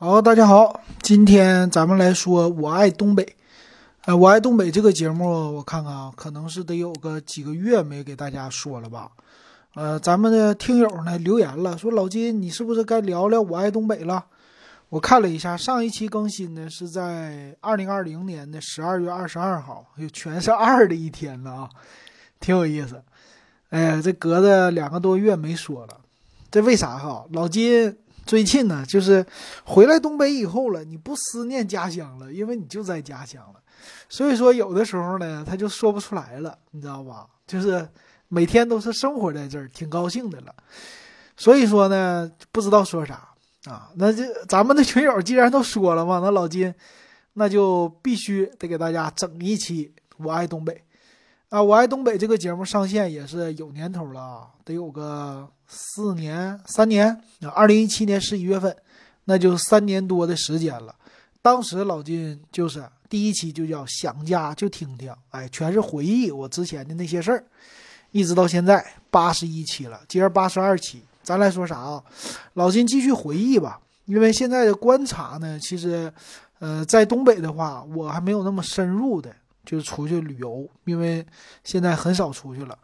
好，大家好，今天咱们来说我爱东北。呃，我爱东北这个节目，我看看啊，可能是得有个几个月没给大家说了吧。呃，咱们的听友呢留言了，说老金，你是不是该聊聊我爱东北了？我看了一下，上一期更新呢是在二零二零年的十二月二十二号，就全是二的一天了啊，挺有意思。哎呀，这隔着两个多月没说了，这为啥哈？老金。最近呢，就是回来东北以后了，你不思念家乡了，因为你就在家乡了，所以说有的时候呢，他就说不出来了，你知道吧？就是每天都是生活在这儿，挺高兴的了，所以说呢，不知道说啥啊。那这咱们的群友既然都说了嘛，那老金那就必须得给大家整一期《我爱东北》啊，《我爱东北》这个节目上线也是有年头了，得有个。四年三年啊，二零一七年十一月份，那就三年多的时间了。当时老金就是第一期就叫想家就听听，哎，全是回忆我之前的那些事儿，一直到现在八十一期了，今儿八十二期，咱来说啥啊？老金继续回忆吧，因为现在的观察呢，其实，呃，在东北的话，我还没有那么深入的，就是出去旅游，因为现在很少出去了。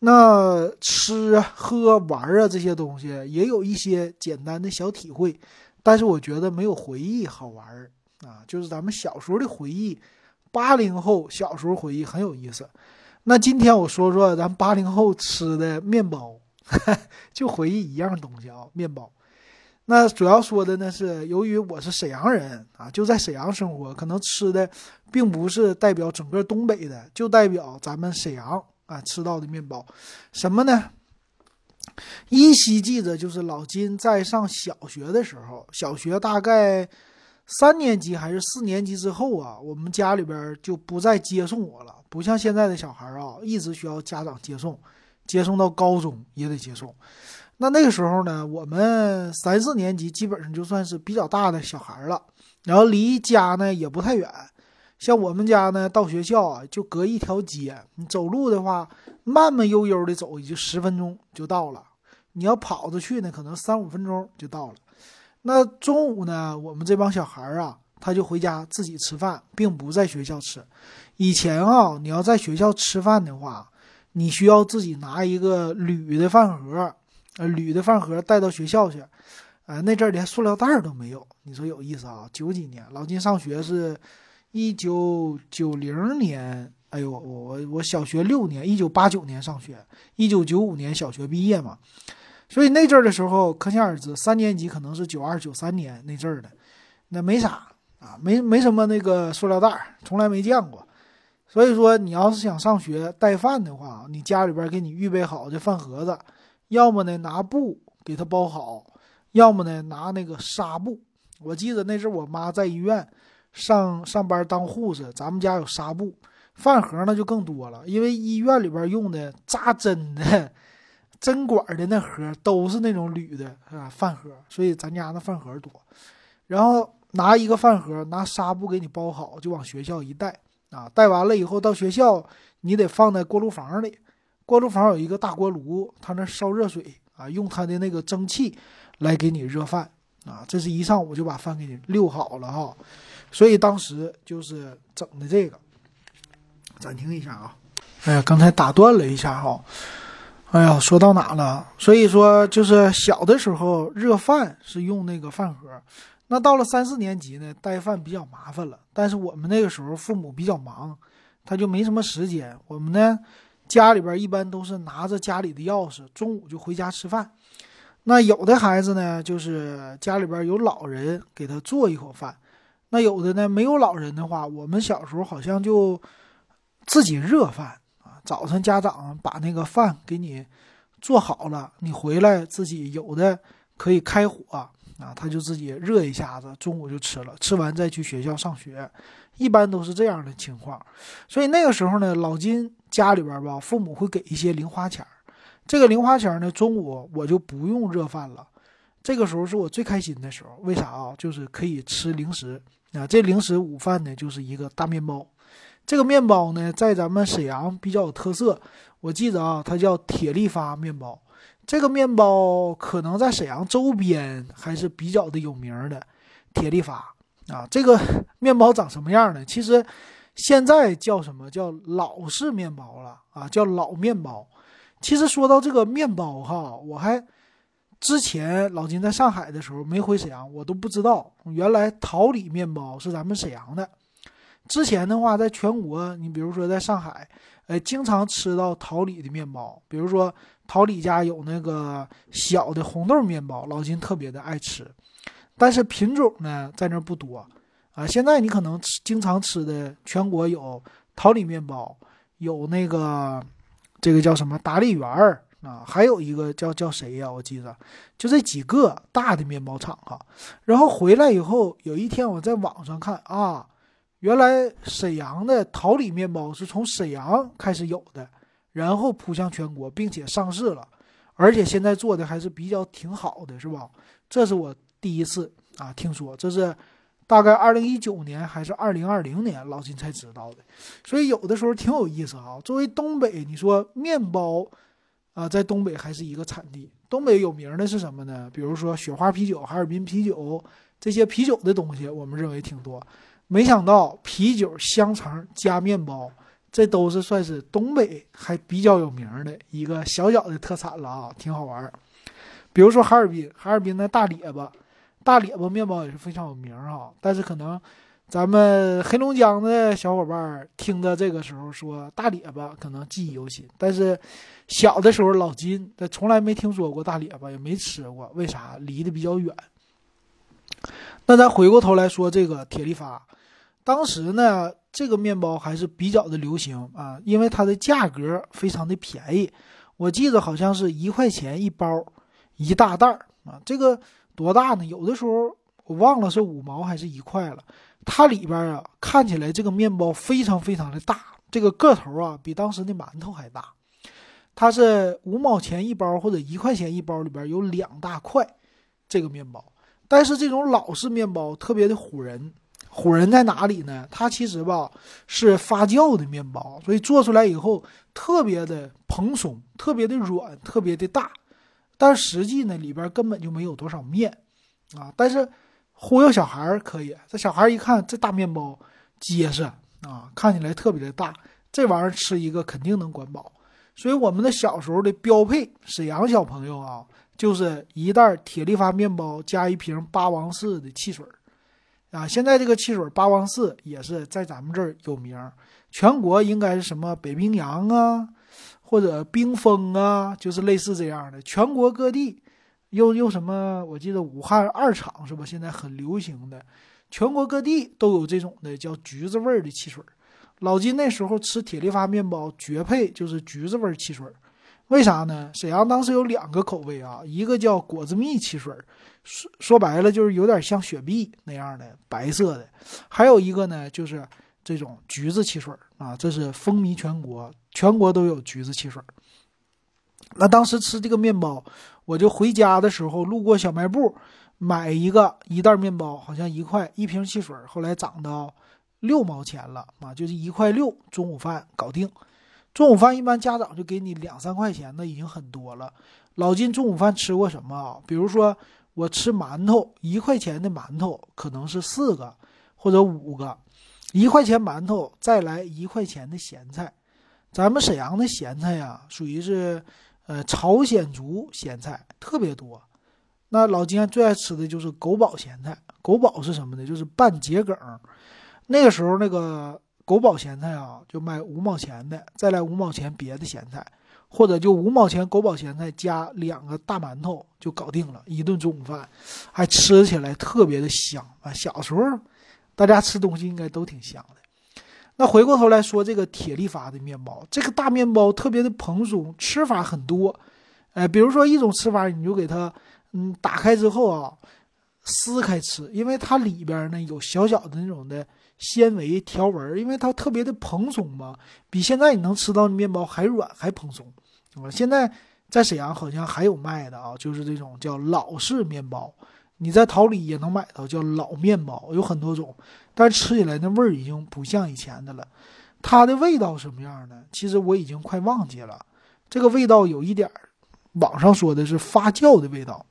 那吃、喝、玩啊这些东西也有一些简单的小体会，但是我觉得没有回忆好玩儿啊。就是咱们小时候的回忆，八零后小时候回忆很有意思。那今天我说说咱八零后吃的面包，就回忆一样东西啊，面包。那主要说的呢是，由于我是沈阳人啊，就在沈阳生活，可能吃的并不是代表整个东北的，就代表咱们沈阳。啊，吃到的面包，什么呢？依稀记得，就是老金在上小学的时候，小学大概三年级还是四年级之后啊，我们家里边就不再接送我了，不像现在的小孩啊，一直需要家长接送，接送到高中也得接送。那那个时候呢，我们三四年级基本上就算是比较大的小孩了，然后离家呢也不太远。像我们家呢，到学校啊就隔一条街，你走路的话，慢慢悠悠的走，也就十分钟就到了。你要跑着去呢，可能三五分钟就到了。那中午呢，我们这帮小孩啊，他就回家自己吃饭，并不在学校吃。以前啊，你要在学校吃饭的话，你需要自己拿一个铝的饭盒，呃，铝的饭盒带到学校去。呃，那阵儿连塑料袋都没有，你说有意思啊？九几年，老金上学是。一九九零年，哎呦，我我我小学六年，一九八九年上学，一九九五年小学毕业嘛，所以那阵儿的时候，可想而知，三年级可能是九二九三年那阵儿的，那没啥啊，没没什么那个塑料袋，从来没见过。所以说，你要是想上学带饭的话，你家里边给你预备好这饭盒子，要么呢拿布给它包好，要么呢拿那个纱布。我记得那阵我妈在医院。上上班当护士，咱们家有纱布，饭盒那就更多了，因为医院里边用的扎针的 针管的那盒都是那种铝的啊饭盒，所以咱家那饭盒多。然后拿一个饭盒，拿纱布给你包好，就往学校一带啊，带完了以后到学校你得放在锅炉房里，锅炉房有一个大锅炉，它那烧热水啊，用它的那个蒸汽来给你热饭啊，这是一上午就把饭给你溜好了哈。所以当时就是整的这个，暂停一下啊！哎呀，刚才打断了一下哈。哎呀，说到哪了？所以说就是小的时候热饭是用那个饭盒，那到了三四年级呢，带饭比较麻烦了。但是我们那个时候父母比较忙，他就没什么时间。我们呢，家里边一般都是拿着家里的钥匙，中午就回家吃饭。那有的孩子呢，就是家里边有老人给他做一口饭。那有的呢，没有老人的话，我们小时候好像就自己热饭啊。早晨家长把那个饭给你做好了，你回来自己有的可以开火啊，他就自己热一下子，中午就吃了，吃完再去学校上学，一般都是这样的情况。所以那个时候呢，老金家里边吧，父母会给一些零花钱这个零花钱呢，中午我就不用热饭了。这个时候是我最开心的时候，为啥啊？就是可以吃零食啊！这零食午饭呢，就是一个大面包。这个面包呢，在咱们沈阳比较有特色。我记得啊，它叫铁力发面包。这个面包可能在沈阳周边还是比较的有名的，铁力发啊。这个面包长什么样呢？其实现在叫什么叫老式面包了啊？叫老面包。其实说到这个面包哈，我还之前老金在上海的时候没回沈阳，我都不知道原来桃李面包是咱们沈阳的。之前的话，在全国，你比如说在上海，呃，经常吃到桃李的面包，比如说桃李家有那个小的红豆面包，老金特别的爱吃。但是品种呢，在那不多啊。现在你可能吃经常吃的，全国有桃李面包，有那个。这个叫什么达利园儿啊？还有一个叫叫谁呀？我记得就这几个大的面包厂哈。然后回来以后，有一天我在网上看啊，原来沈阳的桃李面包是从沈阳开始有的，然后铺向全国，并且上市了，而且现在做的还是比较挺好的，是吧？这是我第一次啊听说，这是。大概二零一九年还是二零二零年，老金才知道的，所以有的时候挺有意思啊。作为东北，你说面包啊，在东北还是一个产地。东北有名的是什么呢？比如说雪花啤酒、哈尔滨啤酒这些啤酒的东西，我们认为挺多。没想到啤酒、香肠加面包，这都是算是东北还比较有名的一个小小的特产了啊，挺好玩。比如说哈尔滨，哈尔滨的大列巴。大列巴面包也是非常有名哈，但是可能咱们黑龙江的小伙伴听的这个时候说大列巴，可能记忆犹新。但是小的时候老金他从来没听说过大列巴，也没吃过，为啥？离得比较远。那咱回过头来说这个铁力发，当时呢这个面包还是比较的流行啊，因为它的价格非常的便宜，我记得好像是一块钱一包，一大袋儿啊，这个。多大呢？有的时候我忘了是五毛还是一块了。它里边啊，看起来这个面包非常非常的大，这个个头啊比当时的馒头还大。它是五毛钱一包或者一块钱一包，里边有两大块这个面包。但是这种老式面包特别的唬人，唬人在哪里呢？它其实吧是发酵的面包，所以做出来以后特别的蓬松，特别的软，特别的大。但实际呢，里边根本就没有多少面，啊！但是忽悠小孩可以，这小孩一看这大面包结实啊，看起来特别的大，这玩意儿吃一个肯定能管饱。所以我们的小时候的标配，沈阳小朋友啊，就是一袋铁力发面包加一瓶八王寺的汽水啊。现在这个汽水八王寺也是在咱们这儿有名，全国应该是什么北冰洋啊。或者冰峰啊，就是类似这样的，全国各地又又什么？我记得武汉二厂是吧？现在很流行的，全国各地都有这种的叫橘子味儿的汽水。老金那时候吃铁力发面包绝配就是橘子味儿汽水，为啥呢？沈阳当时有两个口味啊，一个叫果子蜜汽水，说说白了就是有点像雪碧那样的白色的，还有一个呢就是这种橘子汽水啊，这是风靡全国。全国都有橘子汽水。那当时吃这个面包，我就回家的时候路过小卖部，买一个一袋面包，好像一块一瓶汽水，后来涨到六毛钱了啊，就是一块六，中午饭搞定。中午饭一般家长就给你两三块钱，那已经很多了。老金中午饭吃过什么啊？比如说我吃馒头，一块钱的馒头可能是四个或者五个，一块钱馒头再来一块钱的咸菜。咱们沈阳的咸菜呀，属于是，呃，朝鲜族咸菜特别多。那老金最爱吃的就是狗宝咸菜。狗宝是什么呢？就是拌桔梗。那个时候那个狗宝咸菜啊，就卖五毛钱的，再来五毛钱别的咸菜，或者就五毛钱狗宝咸菜加两个大馒头就搞定了一顿中午饭，还吃起来特别的香啊。小时候大家吃东西应该都挺香的。那回过头来说，这个铁力发的面包，这个大面包特别的蓬松，吃法很多。哎，比如说一种吃法，你就给它，嗯，打开之后啊，撕开吃，因为它里边呢有小小的那种的纤维条纹，因为它特别的蓬松嘛，比现在你能吃到的面包还软还蓬松。啊，现在在沈阳好像还有卖的啊，就是这种叫老式面包。你在桃李也能买到叫老面包，有很多种，但是吃起来那味儿已经不像以前的了。它的味道什么样呢？其实我已经快忘记了。这个味道有一点网上说的是发酵的味道，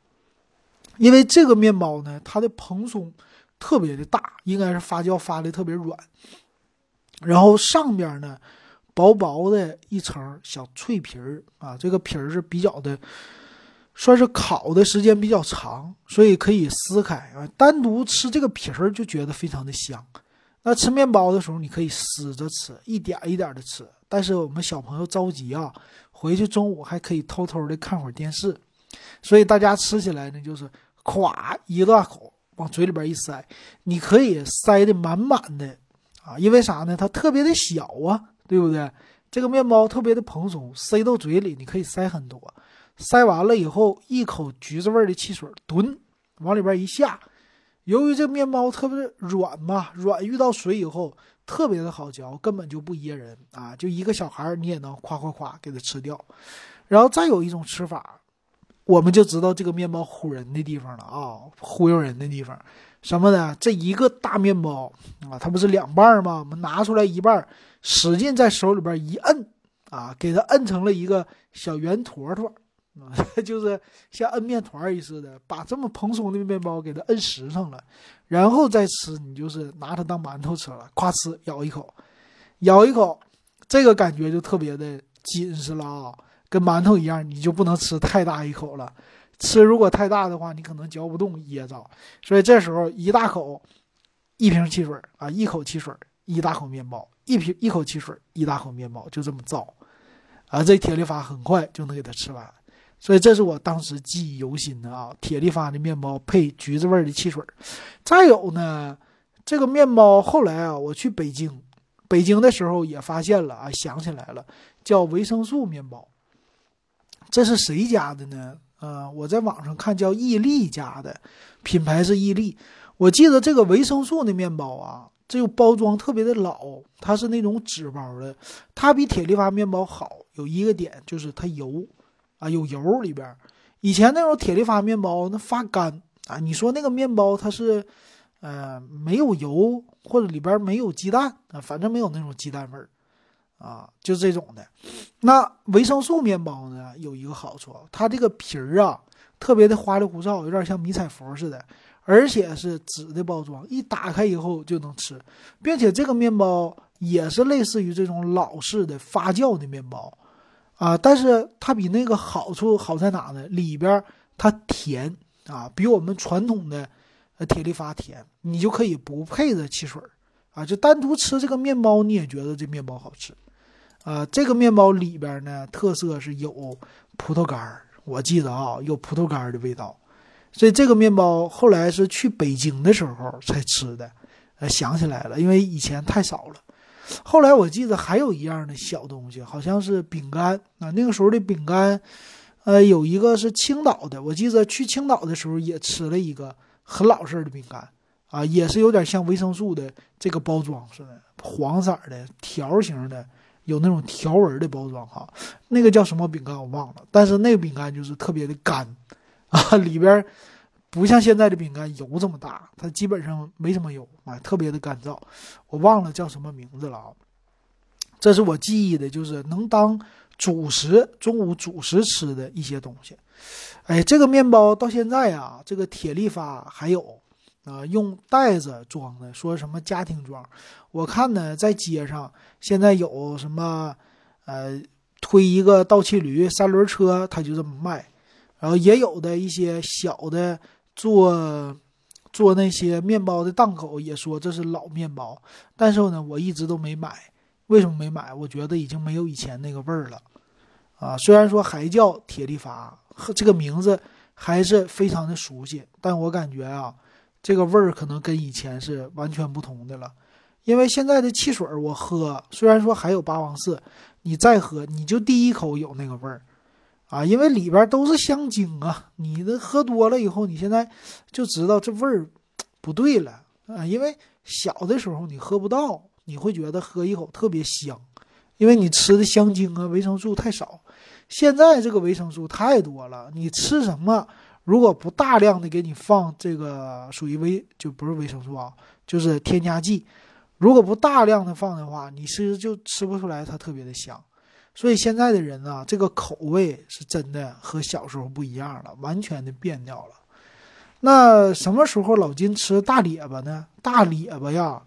因为这个面包呢，它的蓬松特别的大，应该是发酵发的特别软，然后上边呢薄薄的一层小脆皮儿啊，这个皮儿是比较的，算是烤的时间比较长，所以可以撕开啊，单独吃这个皮儿就觉得非常的香。那吃面包的时候，你可以撕着吃，一点一点的吃。但是我们小朋友着急啊，回去中午还可以偷偷的看会儿电视，所以大家吃起来呢，就是咵一大口往嘴里边一塞，你可以塞的满满的啊，因为啥呢？它特别的小啊，对不对？这个面包特别的蓬松，塞到嘴里你可以塞很多，塞完了以后一口橘子味的汽水，吨往里边一下。由于这面包特别软嘛，软遇到水以后特别的好嚼，根本就不噎人啊！就一个小孩你也能夸夸夸给它吃掉。然后再有一种吃法，我们就知道这个面包唬人的地方了啊，忽悠人的地方，什么呢？这一个大面包啊，它不是两半吗？我们拿出来一半，使劲在手里边一摁啊，给它摁成了一个小圆坨坨。啊，就是像摁面团儿似的，把这么蓬松的面包给它摁实上了，然后再吃，你就是拿它当馒头吃了。夸吃，咬一口，咬一口，这个感觉就特别的紧实了啊，跟馒头一样，你就不能吃太大一口了。吃如果太大的话，你可能嚼不动，噎着。所以这时候一大口，一瓶汽水啊，一口汽水，一大口面包，一瓶一口汽水，一大口面包，就这么造，啊，这铁力法很快就能给它吃完。所以这是我当时记忆犹新的啊，铁力发的面包配橘子味的汽水。再有呢，这个面包后来啊，我去北京，北京的时候也发现了啊，想起来了，叫维生素面包。这是谁家的呢？呃，我在网上看叫伊利家的，品牌是伊利。我记得这个维生素的面包啊，这个包装特别的老，它是那种纸包的，它比铁力发面包好，有一个点就是它油。啊，有油里边，以前那种铁力发面包那发干啊，你说那个面包它是，呃，没有油或者里边没有鸡蛋啊，反正没有那种鸡蛋味儿，啊，就这种的。那维生素面包呢，有一个好处，它这个皮儿啊，特别的花里胡哨，有点像迷彩服似的，而且是纸的包装，一打开以后就能吃，并且这个面包也是类似于这种老式的发酵的面包。啊，但是它比那个好处好在哪呢？里边它甜啊，比我们传统的呃铁力发甜，你就可以不配着汽水啊，就单独吃这个面包，你也觉得这面包好吃啊。这个面包里边呢，特色是有葡萄干，我记得啊，有葡萄干的味道。所以这个面包后来是去北京的时候才吃的，呃，想起来了，因为以前太少了。后来我记得还有一样的小东西，好像是饼干啊。那个时候的饼干，呃，有一个是青岛的。我记得去青岛的时候也吃了一个很老式的饼干啊，也是有点像维生素的这个包装似的，黄色的条形的，有那种条纹的包装哈。那个叫什么饼干我忘了，但是那个饼干就是特别的干啊，里边。不像现在的饼干油这么大，它基本上没什么油啊，特别的干燥。我忘了叫什么名字了啊。这是我记忆的，就是能当主食，中午主食吃的一些东西。哎，这个面包到现在啊，这个铁力发还有啊，用袋子装的，说什么家庭装。我看呢，在街上现在有什么呃，推一个倒气驴、三轮车，他就这么卖。然后也有的一些小的。做做那些面包的档口也说这是老面包，但是呢，我一直都没买。为什么没买？我觉得已经没有以前那个味儿了。啊，虽然说还叫铁力发，这个名字还是非常的熟悉，但我感觉啊，这个味儿可能跟以前是完全不同的了。因为现在的汽水我喝，虽然说还有八王寺，你再喝，你就第一口有那个味儿。啊，因为里边都是香精啊，你的喝多了以后，你现在就知道这味儿不对了啊。因为小的时候你喝不到，你会觉得喝一口特别香，因为你吃的香精啊、维生素太少。现在这个维生素太多了，你吃什么如果不大量的给你放这个属于维就不是维生素啊，就是添加剂，如果不大量的放的话，你其实就吃不出来它特别的香。所以现在的人啊，这个口味是真的和小时候不一样了，完全的变掉了。那什么时候老金吃大列巴呢？大列巴呀，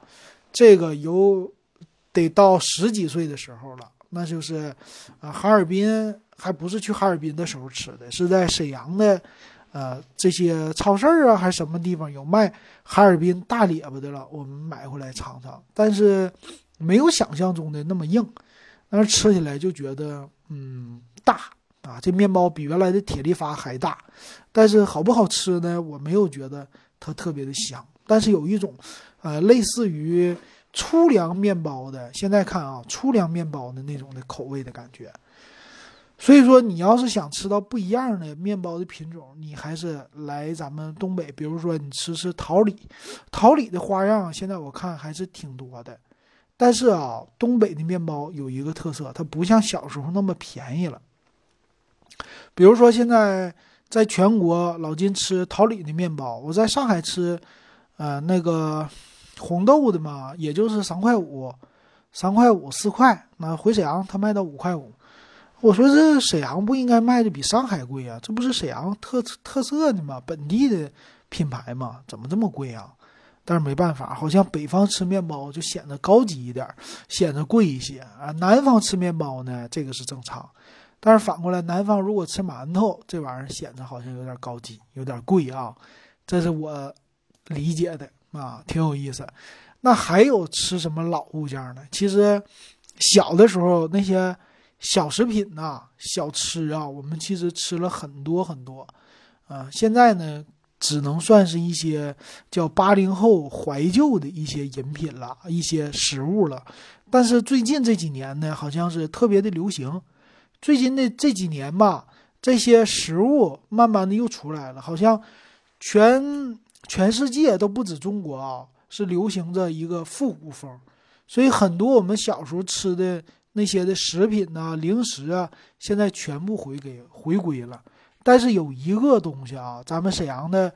这个有得到十几岁的时候了，那就是啊，哈尔滨还不是去哈尔滨的时候吃的，是在沈阳的呃这些超市啊，还是什么地方有卖哈尔滨大列巴的了，我们买回来尝尝，但是没有想象中的那么硬。但是吃起来就觉得，嗯，大啊，这面包比原来的铁力发还大。但是好不好吃呢？我没有觉得它特别的香。但是有一种，呃，类似于粗粮面包的，现在看啊，粗粮面包的那种的口味的感觉。所以说，你要是想吃到不一样的面包的品种，你还是来咱们东北，比如说你吃吃桃李，桃李的花样现在我看还是挺多的。但是啊，东北的面包有一个特色，它不像小时候那么便宜了。比如说，现在在全国，老金吃桃李的面包，我在上海吃，呃，那个红豆的嘛，也就是三块五，三块五四块。那回沈阳，他卖到五块五。我说这沈阳不应该卖的比上海贵啊？这不是沈阳特特色的吗？本地的品牌嘛，怎么这么贵啊？但是没办法，好像北方吃面包就显得高级一点，显得贵一些啊。南方吃面包呢，这个是正常。但是反过来，南方如果吃馒头，这玩意儿显得好像有点高级，有点贵啊。这是我理解的啊，挺有意思。那还有吃什么老物件呢？其实小的时候那些小食品呐、小吃啊，我们其实吃了很多很多啊。现在呢？只能算是一些叫八零后怀旧的一些饮品了，一些食物了。但是最近这几年呢，好像是特别的流行。最近的这几年吧，这些食物慢慢的又出来了，好像全全世界都不止中国啊，是流行着一个复古风。所以很多我们小时候吃的那些的食品呐、零食啊，现在全部回给回归了。但是有一个东西啊，咱们沈阳的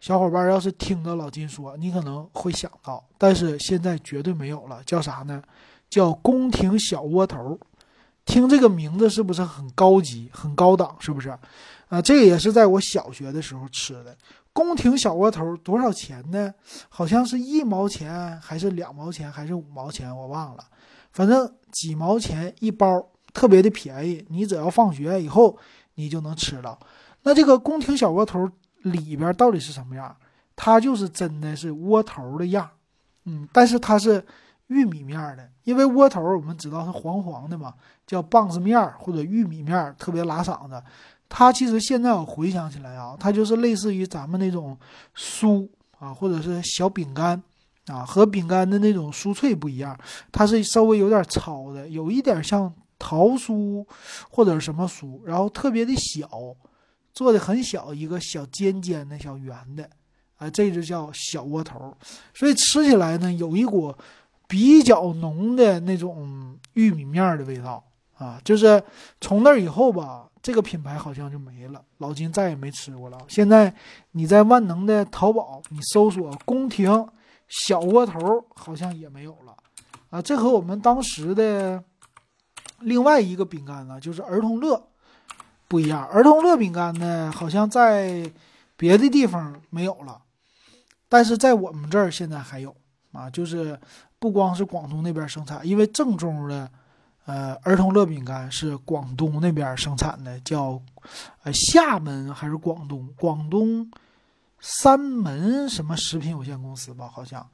小伙伴要是听到老金说，你可能会想到，但是现在绝对没有了，叫啥呢？叫宫廷小窝头。听这个名字是不是很高级、很高档？是不是？啊，这个也是在我小学的时候吃的。宫廷小窝头多少钱呢？好像是一毛钱，还是两毛钱，还是五毛钱？我忘了，反正几毛钱一包，特别的便宜。你只要放学以后。你就能吃了，那这个宫廷小窝头里边到底是什么样？它就是真的是窝头的样，嗯，但是它是玉米面的，因为窝头我们知道是黄黄的嘛，叫棒子面或者玉米面，特别拉嗓子。它其实现在我回想起来啊，它就是类似于咱们那种酥啊，或者是小饼干啊，和饼干的那种酥脆不一样，它是稍微有点糙的，有一点像。桃酥或者什么酥，然后特别的小，做的很小，一个小尖尖的小圆的，啊，这就叫小窝头。所以吃起来呢，有一股比较浓的那种玉米面的味道啊。就是从那以后吧，这个品牌好像就没了，老金再也没吃过了。现在你在万能的淘宝，你搜索“宫廷小窝头”，好像也没有了啊。这和我们当时的。另外一个饼干呢，就是儿童乐，不一样。儿童乐饼干呢，好像在别的地方没有了，但是在我们这儿现在还有啊。就是不光是广东那边生产，因为正宗的呃儿童乐饼干是广东那边生产的，叫呃厦门还是广东？广东三门什么食品有限公司吧，好像。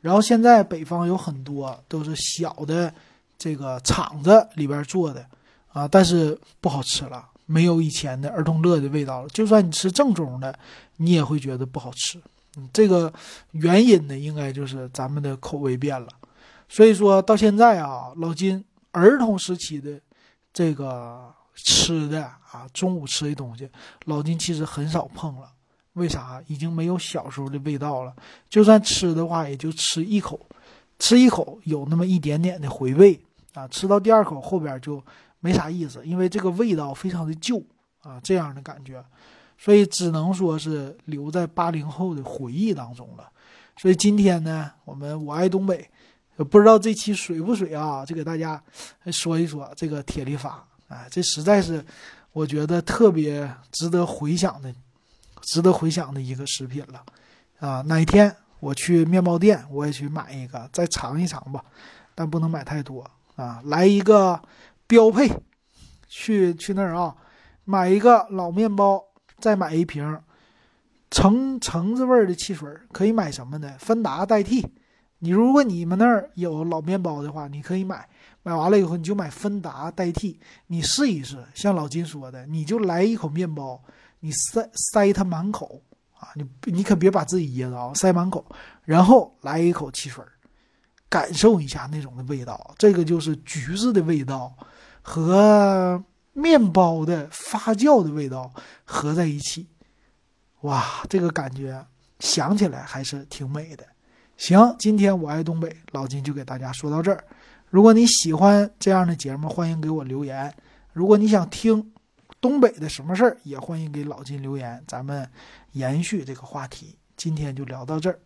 然后现在北方有很多都是小的。这个厂子里边做的啊，但是不好吃了，没有以前的儿童乐的味道了。就算你吃正宗的，你也会觉得不好吃。嗯，这个原因呢，应该就是咱们的口味变了。所以说到现在啊，老金儿童时期的这个吃的啊，中午吃的东西，老金其实很少碰了。为啥？已经没有小时候的味道了。就算吃的话，也就吃一口。吃一口有那么一点点的回味啊，吃到第二口后边就没啥意思，因为这个味道非常的旧啊，这样的感觉，所以只能说是留在八零后的回忆当中了。所以今天呢，我们我爱东北，不知道这期水不水啊？就给大家说一说这个铁力法，哎，这实在是我觉得特别值得回想的、值得回想的一个食品了啊！哪天我去面包店，我也去买一个，再尝一尝吧，但不能买太多啊！来一个标配，去去那儿啊，买一个老面包，再买一瓶橙橙子味儿的汽水，可以买什么呢？芬达代替。你如果你们那儿有老面包的话，你可以买，买完了以后你就买芬达代替，你试一试。像老金说的，你就来一口面包，你塞塞它满口啊，你你可别把自己噎着啊，塞满口，然后来一口汽水，感受一下那种的味道。这个就是橘子的味道和面包的发酵的味道合在一起，哇，这个感觉想起来还是挺美的。行，今天我爱东北，老金就给大家说到这儿。如果你喜欢这样的节目，欢迎给我留言。如果你想听东北的什么事儿，也欢迎给老金留言，咱们延续这个话题。今天就聊到这儿。